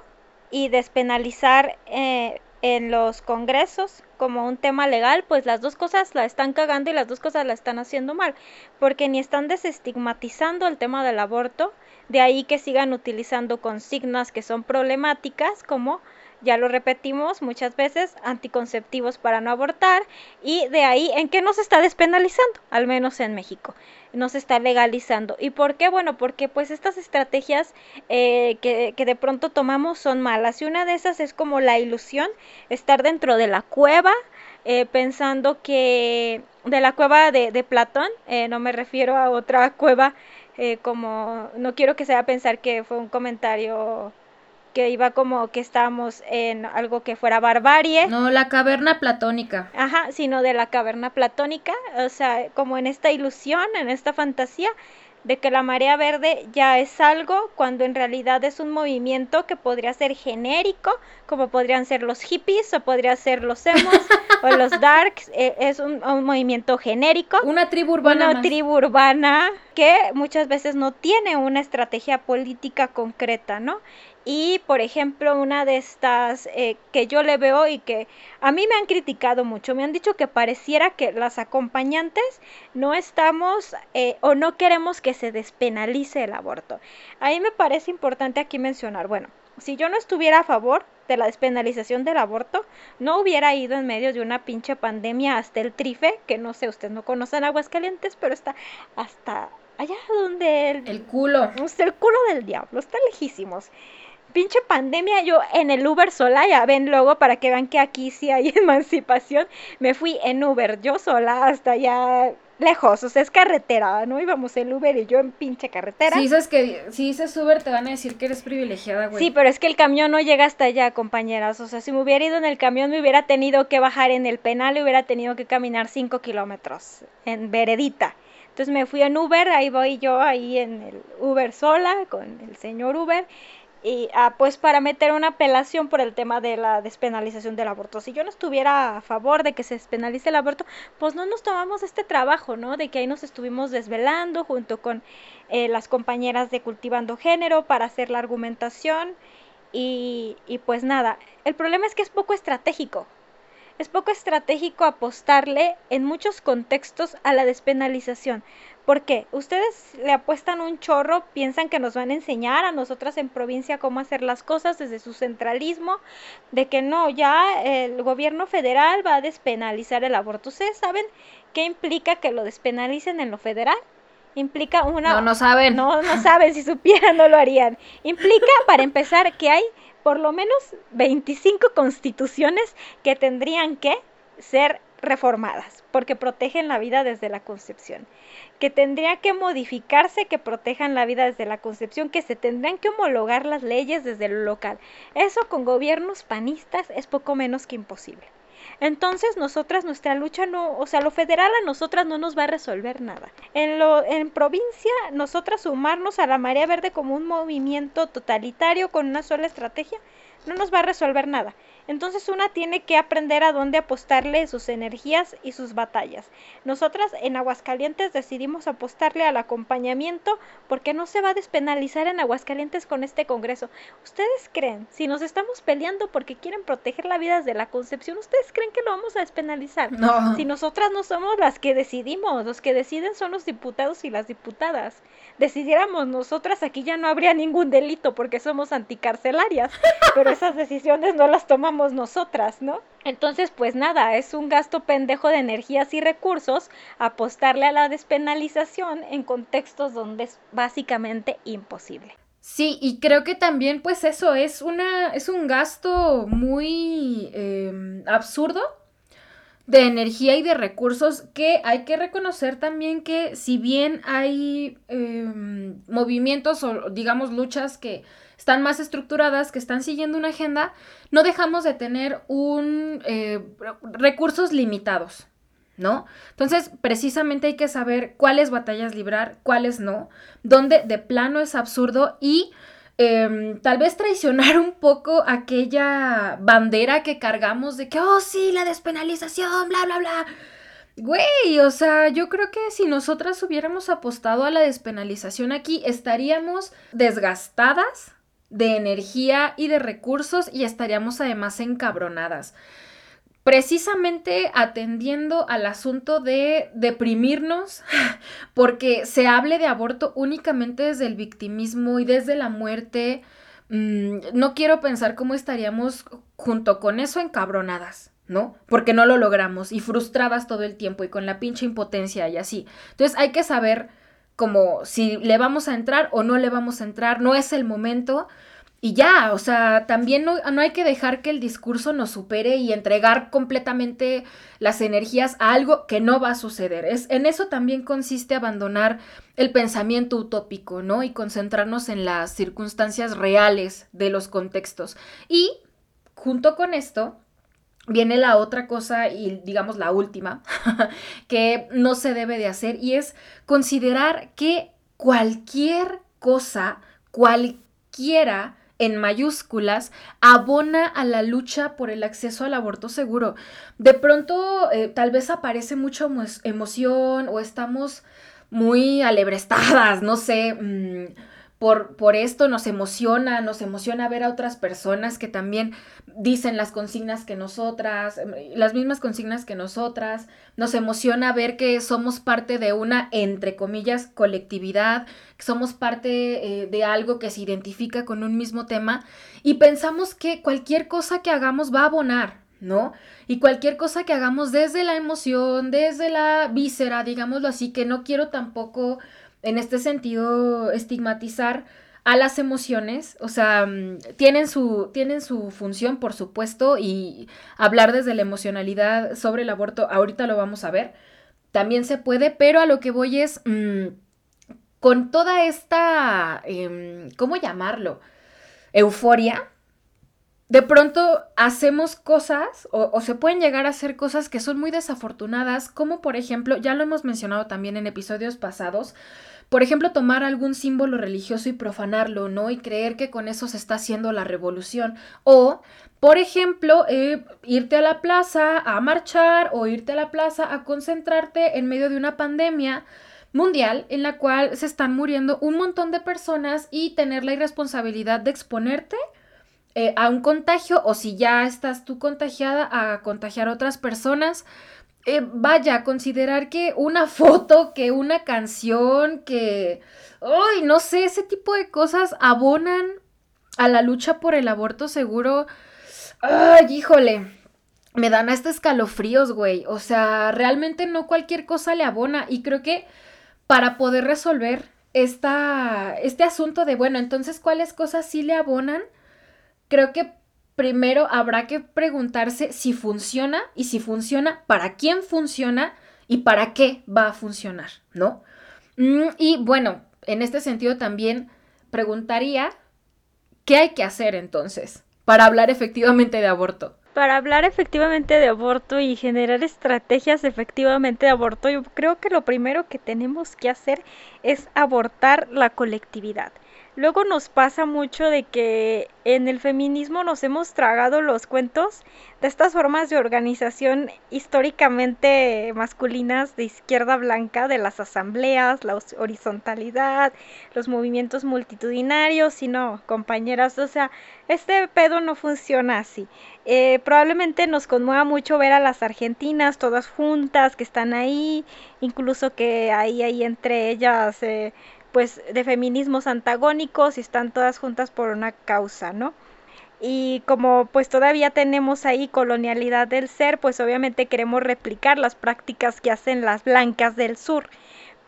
y despenalizar eh, en los congresos como un tema legal, pues las dos cosas la están cagando y las dos cosas la están haciendo mal, porque ni están desestigmatizando el tema del aborto, de ahí que sigan utilizando consignas que son problemáticas como ya lo repetimos muchas veces, anticonceptivos para no abortar y de ahí en que no se está despenalizando, al menos en México, no se está legalizando. ¿Y por qué? Bueno, porque pues estas estrategias eh, que, que, de pronto tomamos son malas y una de esas es como la ilusión, estar dentro de la cueva. Eh, pensando que de la cueva de, de Platón, eh, no me refiero a otra cueva como, no quiero que sea pensar que fue un comentario que iba como que estábamos en algo que fuera barbarie. No, la caverna platónica. Ajá, sino de la caverna platónica, o sea, como en esta ilusión, en esta fantasía de que la marea verde ya es algo cuando en realidad es un movimiento que podría ser genérico, como podrían ser los hippies o podría ser los emos o los darks, eh, es un, movimiento genérico. Una tribu urbana. Una tribu urbana que muchas veces no tiene una estrategia política concreta, ¿no? Y, por ejemplo, una de estas eh, que yo le veo y que a mí me han criticado mucho, me han dicho que pareciera que las acompañantes no estamos eh, o no queremos que se despenalice el aborto. Ahí me parece importante aquí mencionar, bueno, si yo no estuviera a favor de la despenalización del aborto, no hubiera ido en medio de una pinche pandemia hasta el trife, que no sé, ustedes no conocen Aguascalientes, pero está hasta allá donde el, el culo. el culo del diablo, está lejísimos pinche pandemia, yo en el Uber sola, ya ven luego para que vean que aquí sí hay emancipación, me fui en Uber yo sola hasta allá lejos, o sea, es carretera, ¿no? Íbamos en Uber y yo en pinche carretera. Si dices que si dices Uber te van a decir que eres privilegiada, güey. Sí, pero es que el camión no llega hasta allá, compañeras. O sea, si me hubiera ido en el camión me hubiera tenido que bajar en el penal y hubiera tenido que caminar 5 kilómetros en veredita. Entonces me fui en Uber, ahí voy yo ahí en el Uber sola con el señor Uber y ah, pues para meter una apelación por el tema de la despenalización del aborto. Si yo no estuviera a favor de que se despenalice el aborto, pues no nos tomamos este trabajo, ¿no? De que ahí nos estuvimos desvelando junto con eh, las compañeras de Cultivando Género para hacer la argumentación y, y pues nada, el problema es que es poco estratégico. Es poco estratégico apostarle en muchos contextos a la despenalización. ¿Por qué? Ustedes le apuestan un chorro, piensan que nos van a enseñar a nosotras en provincia cómo hacer las cosas desde su centralismo, de que no, ya el gobierno federal va a despenalizar el aborto. ¿Ustedes saben qué implica que lo despenalicen en lo federal? Implica una... No, no saben. No, no saben, si supieran no lo harían. Implica, para empezar, que hay por lo menos 25 constituciones que tendrían que ser reformadas, porque protegen la vida desde la concepción que tendría que modificarse que protejan la vida desde la concepción, que se tendrían que homologar las leyes desde lo local. Eso con gobiernos panistas es poco menos que imposible. Entonces, nosotras, nuestra lucha no, o sea, lo federal a nosotras no nos va a resolver nada. En lo, en provincia, nosotras sumarnos a la marea verde como un movimiento totalitario con una sola estrategia, no nos va a resolver nada. Entonces una tiene que aprender a dónde apostarle sus energías y sus batallas. Nosotras en Aguascalientes decidimos apostarle al acompañamiento porque no se va a despenalizar en Aguascalientes con este Congreso. ¿Ustedes creen, si nos estamos peleando porque quieren proteger la vida desde la concepción, ¿ustedes creen que lo vamos a despenalizar? No. Si nosotras no somos las que decidimos, los que deciden son los diputados y las diputadas. Decidiéramos nosotras, aquí ya no habría ningún delito porque somos anticarcelarias, pero esas decisiones no las tomamos nosotras, ¿no? Entonces, pues nada, es un gasto pendejo de energías y recursos apostarle a la despenalización en contextos donde es básicamente imposible. Sí, y creo que también, pues eso es una, es un gasto muy em, absurdo de energía y de recursos que hay que reconocer también que si bien hay em, movimientos o digamos luchas que están más estructuradas, que están siguiendo una agenda, no dejamos de tener un eh, recursos limitados, ¿no? Entonces, precisamente hay que saber cuáles batallas librar, cuáles no, dónde de plano es absurdo y em, tal vez traicionar un poco aquella bandera que cargamos de que, oh sí, la despenalización, bla, bla, bla. Güey, o sea, yo creo que si nosotras hubiéramos apostado a la despenalización aquí, estaríamos desgastadas, de energía y de recursos y estaríamos además encabronadas. Precisamente atendiendo al asunto de deprimirnos porque se hable de aborto únicamente desde el victimismo y desde la muerte, mm, no quiero pensar cómo estaríamos junto con eso encabronadas. ¿no? Porque no lo logramos y frustradas todo el tiempo y con la pinche impotencia y así. Entonces hay que saber como si le vamos a entrar o no le vamos a entrar, no es el momento. Y ya, o sea, también no, no, hay que dejar que el discurso nos supere y entregar completamente las energías a algo que no va a suceder. Es, en eso también consiste abandonar el pensamiento utópico, ¿no? Y concentrarnos en las circunstancias reales de los contextos. Y junto con esto, viene la otra cosa y digamos la última que no se debe de hacer y es considerar que cualquier cosa, cualquiera en mayúsculas, abona a la lucha por el acceso al aborto seguro. De pronto, eh, tal vez aparece mucha emoción o estamos muy alebrestadas, no sé. Mm, por, por esto nos emociona, nos emociona ver a otras personas que también dicen las consignas que nosotras, em, las mismas consignas que nosotras, nos emociona ver que somos parte de una, entre comillas, colectividad, que somos parte eh, de algo que se identifica con un mismo tema y pensamos que cualquier cosa que hagamos va a abonar, ¿no? Y cualquier cosa que hagamos desde la emoción, desde la víscera, digámoslo así, que no quiero tampoco en este sentido estigmatizar a las emociones, o sea, mm, tienen su, tienen su función, por supuesto, y hablar desde la emocionalidad sobre el aborto, ahorita lo vamos a ver, también se puede, pero a lo que voy es, mm, con toda esta, em, ¿cómo llamarlo? Euforia, de pronto hacemos cosas o, o, se pueden llegar a hacer cosas que son muy desafortunadas, como por ejemplo, ya lo hemos mencionado también en episodios pasados, por ejemplo, tomar algún símbolo religioso y profanarlo, ¿no? Y creer que con eso se está haciendo la revolución. O, por ejemplo, eh, irte a la plaza a marchar o irte a la plaza a concentrarte en medio de una pandemia mundial en la cual se están muriendo un montón de personas y tener la irresponsabilidad de exponerte eh, a un contagio o si ya estás tú contagiada a contagiar a otras personas eh, vaya, considerar que una foto, que una canción, que, ay, no sé, ese tipo de cosas abonan a la lucha por el aborto seguro. Ay, híjole, me dan hasta escalofríos, güey. O sea, realmente no cualquier cosa le abona y creo que para poder resolver esta, este asunto de, bueno, entonces, ¿cuáles cosas sí le abonan? Creo que primero habrá que preguntarse si funciona y si funciona, para quién funciona y para qué va a funcionar, ¿no? Mm, y bueno, en este sentido también preguntaría, ¿qué hay que hacer entonces para hablar efectivamente de aborto? Para hablar efectivamente de aborto y generar estrategias efectivamente de aborto, yo creo que lo primero que tenemos que hacer es abortar la colectividad. Luego nos pasa mucho de que en el feminismo nos hemos tragado los cuentos de estas formas de organización históricamente masculinas de izquierda blanca, de las asambleas, la horizontalidad, los movimientos multitudinarios, y no, compañeras, o sea, este pedo no funciona así. Eh, probablemente nos conmueva mucho ver a las argentinas todas juntas, que están ahí, incluso que ahí, ahí entre ellas... Eh, pues de feminismos antagónicos y están todas juntas por una causa, ¿no? Y como pues todavía tenemos ahí colonialidad del ser, pues obviamente queremos replicar las prácticas que hacen las blancas del sur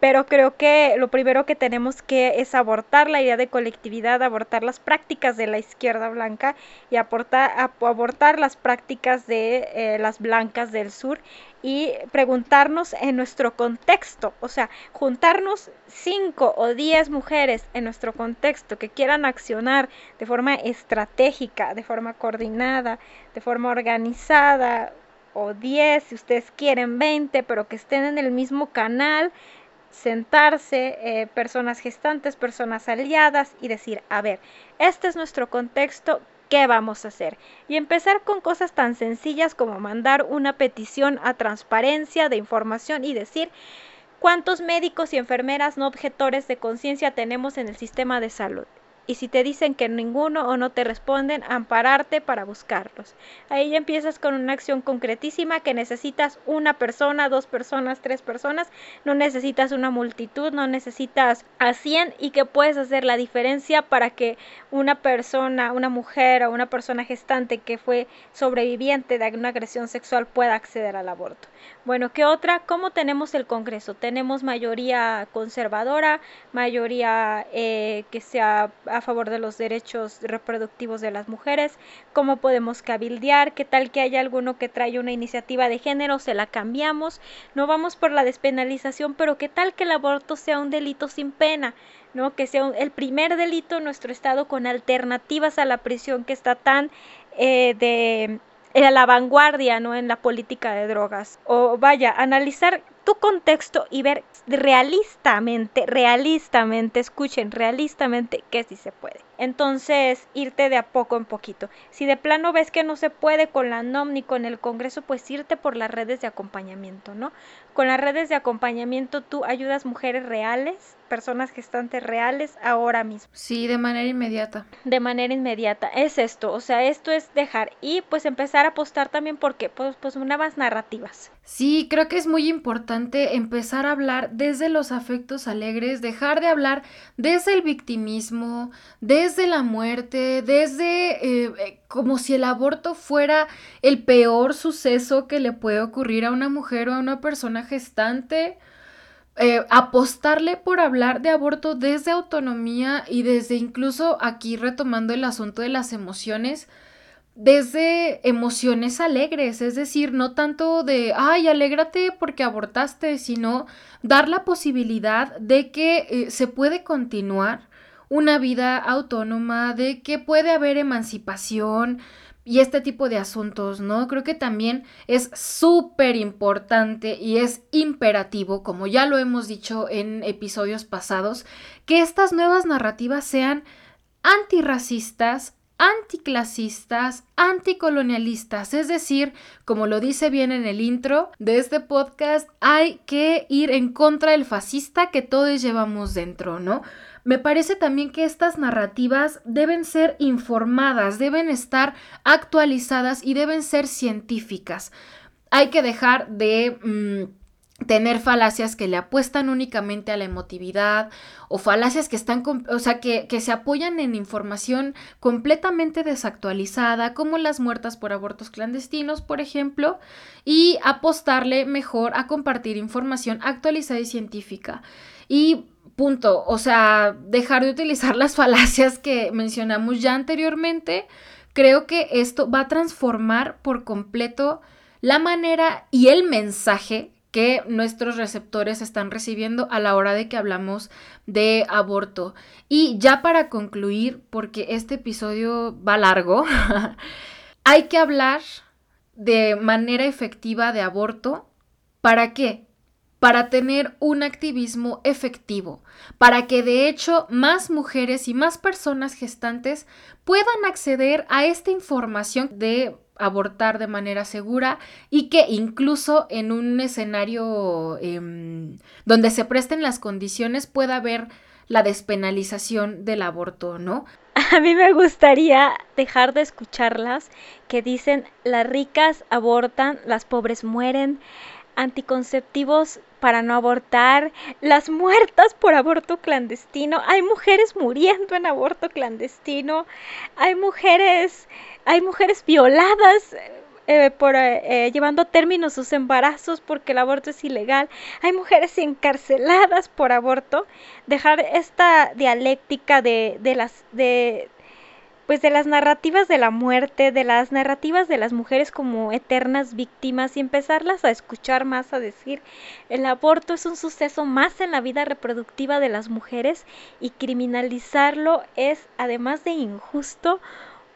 pero creo que lo primero que tenemos que es abortar la idea de colectividad, abortar las prácticas de la izquierda blanca y abortar las prácticas de eh, las blancas del sur y preguntarnos en nuestro contexto, o sea, juntarnos cinco o diez mujeres en nuestro contexto que quieran accionar de forma estratégica, de forma coordinada, de forma organizada, o diez, si ustedes quieren veinte, pero que estén en el mismo canal sentarse, eh, personas gestantes, personas aliadas y decir, a ver, este es nuestro contexto, ¿qué vamos a hacer? Y empezar con cosas tan sencillas como mandar una petición a transparencia de información y decir, ¿cuántos médicos y enfermeras no objetores de conciencia tenemos en el sistema de salud? Y si te dicen que ninguno o no te responden, ampararte para buscarlos. Ahí ya empiezas con una acción concretísima que necesitas una persona, dos personas, tres personas, no necesitas una multitud, no necesitas a 100 y que puedes hacer la diferencia para que una persona, una mujer o una persona gestante que fue sobreviviente de una agresión sexual pueda acceder al aborto. Bueno, ¿qué otra? ¿Cómo tenemos el Congreso? Tenemos mayoría conservadora, mayoría eh, que sea a favor de los derechos reproductivos de las mujeres, cómo podemos cabildear, qué tal que haya alguno que trae una iniciativa de género, se la cambiamos, no vamos por la despenalización, pero qué tal que el aborto sea un delito sin pena, ¿no? Que sea el primer delito en nuestro estado con alternativas a la prisión que está tan eh, de en la vanguardia, ¿no? En la política de drogas. O vaya, analizar tu contexto y ver realistamente, realistamente, escuchen, realistamente qué sí se puede. Entonces, irte de a poco en poquito. Si de plano ves que no se puede con la NOM ni con el Congreso, pues irte por las redes de acompañamiento, ¿no? Con las redes de acompañamiento tú ayudas mujeres reales, personas gestantes reales ahora mismo. Sí, de manera inmediata. De manera inmediata. Es esto, o sea, esto es dejar y pues empezar a apostar también porque pues, pues nuevas narrativas. Sí, creo que es muy importante empezar a hablar desde los afectos alegres, dejar de hablar desde el victimismo, desde la muerte, desde eh, como si el aborto fuera el peor suceso que le puede ocurrir a una mujer o a una persona gestante. Eh, apostarle por hablar de aborto desde autonomía y desde incluso aquí retomando el asunto de las emociones, desde emociones alegres, es decir, no tanto de, ay, alégrate porque abortaste, sino dar la posibilidad de que eh, se puede continuar una vida autónoma, de que puede haber emancipación y este tipo de asuntos, ¿no? Creo que también es súper importante y es imperativo, como ya lo hemos dicho en episodios pasados, que estas nuevas narrativas sean antirracistas, anticlasistas, anticolonialistas, es decir, como lo dice bien en el intro de este podcast, hay que ir en contra del fascista que todos llevamos dentro, ¿no? Me parece también que estas narrativas deben ser informadas, deben estar actualizadas y deben ser científicas. Hay que dejar de... Mm, tener falacias que le apuestan únicamente a la emotividad o falacias que están, o sea, que, que, se apoyan en información completamente desactualizada, como las muertas por abortos clandestinos, por ejemplo, y apostarle mejor a compartir información actualizada y científica. Y punto, o sea, dejar de utilizar las falacias que mencionamos ya anteriormente, creo que esto va a transformar por completo la manera y el mensaje que nuestros receptores están recibiendo a la hora de que hablamos de aborto. Y ya para concluir, porque este episodio va largo, hay que hablar de manera efectiva de aborto. ¿Para qué? Para tener un activismo efectivo, para que de hecho más mujeres y más personas gestantes puedan acceder a esta información de abortar de manera segura y que incluso en un escenario em, donde se presten las condiciones pueda haber la despenalización del aborto, ¿no? A mí me gustaría dejar de escucharlas que dicen las ricas abortan, las pobres mueren, anticonceptivos para no abortar, las muertas por aborto clandestino, hay mujeres muriendo en aborto clandestino, hay mujeres, hay mujeres violadas eh, por eh, llevando a término sus embarazos porque el aborto es ilegal, hay mujeres encarceladas por aborto, dejar esta dialéctica de, de las de pues de las narrativas de la muerte, de las narrativas de las mujeres como eternas víctimas y empezarlas a escuchar más, a decir, el aborto es un suceso más en la vida reproductiva de las mujeres y criminalizarlo es, además de injusto,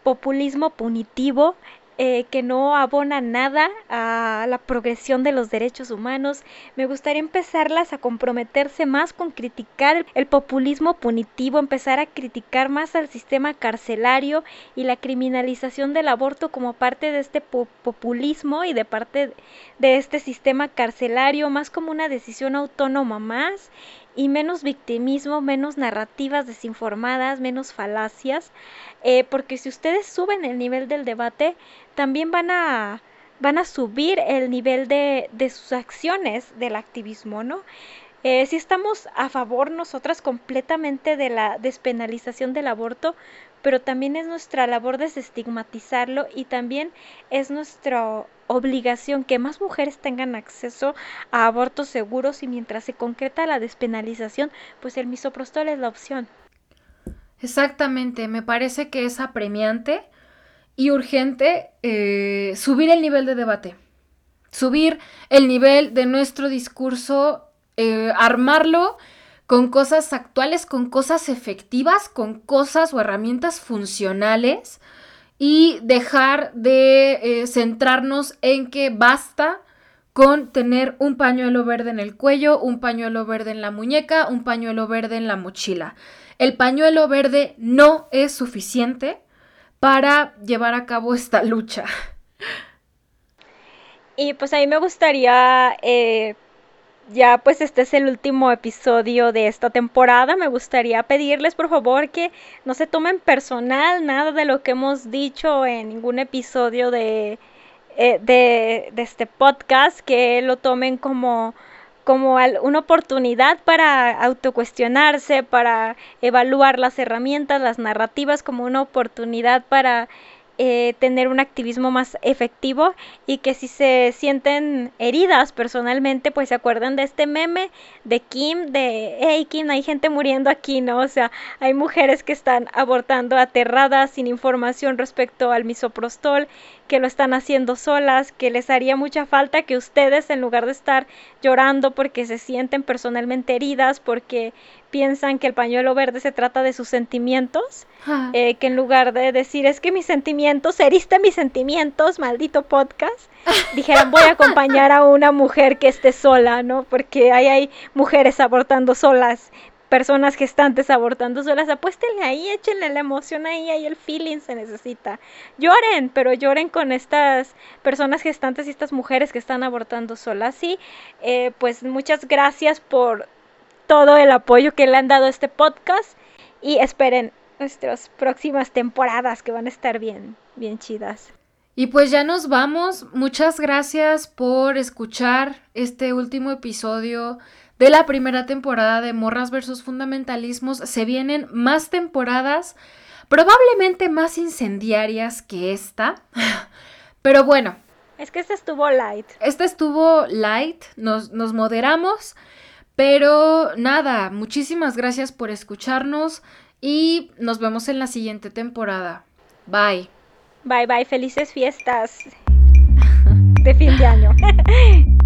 populismo punitivo eh, que no abona nada a la progresión de los derechos humanos. Me gustaría empezarlas a comprometerse más con criticar el populismo punitivo, empezar a criticar más al sistema carcelario y la criminalización del aborto como parte de este populismo y de parte de este sistema carcelario, más como una decisión autónoma más y menos victimismo, menos narrativas desinformadas, menos falacias, eh, porque si ustedes suben el nivel del debate, también van a, van a subir el nivel de, de sus acciones del activismo, ¿no? Eh, si estamos a favor nosotras completamente de la despenalización del aborto, pero también es nuestra labor desestigmatizarlo y también es nuestra obligación que más mujeres tengan acceso a abortos seguros y mientras se concreta la despenalización, pues el misoprostol es la opción. Exactamente, me parece que es apremiante y urgente eh, subir el nivel de debate, subir el nivel de nuestro discurso, eh, armarlo con cosas actuales, con cosas efectivas, con cosas o herramientas funcionales y dejar de eh, centrarnos en que basta con tener un pañuelo verde en el cuello, un pañuelo verde en la muñeca, un pañuelo verde en la mochila. El pañuelo verde no es suficiente para llevar a cabo esta lucha. Y pues a mí me gustaría, eh, ya pues este es el último episodio de esta temporada, me gustaría pedirles por favor que no se tomen personal nada de lo que hemos dicho en ningún episodio de, eh, de, de este podcast, que lo tomen como como una oportunidad para autocuestionarse, para evaluar las herramientas, las narrativas, como una oportunidad para eh, tener un activismo más efectivo y que si se sienten heridas personalmente, pues se acuerdan de este meme de Kim, de, hey Kim, hay gente muriendo aquí, ¿no? O sea, hay mujeres que están abortando aterradas, sin información respecto al misoprostol, que lo están haciendo solas, que les haría mucha falta que ustedes, en lugar de estar llorando porque se sienten personalmente heridas, porque piensan que el pañuelo verde se trata de sus sentimientos, eh, que en lugar de decir es que mis sentimientos, heriste mis sentimientos, maldito podcast, dijeran voy a acompañar a una mujer que esté sola, ¿no? Porque ahí hay mujeres abortando solas, personas gestantes abortando solas, apuéstenle ahí, échenle la emoción ahí, ahí el feeling se necesita. Lloren, pero lloren con estas personas gestantes y estas mujeres que están abortando solas. Sí, eh, pues muchas gracias por todo el apoyo que le han dado a este podcast y esperen nuestras próximas temporadas que van a estar bien, bien chidas. Y pues ya nos vamos. Muchas gracias por escuchar este último episodio de la primera temporada de Morras versus Fundamentalismos. Se vienen más temporadas, probablemente más incendiarias que esta. Pero bueno. Es que esta estuvo light. Esta estuvo light, nos, nos moderamos. Pero nada, muchísimas gracias por escucharnos y nos vemos en la siguiente temporada. Bye. Bye bye, felices fiestas de fin de año.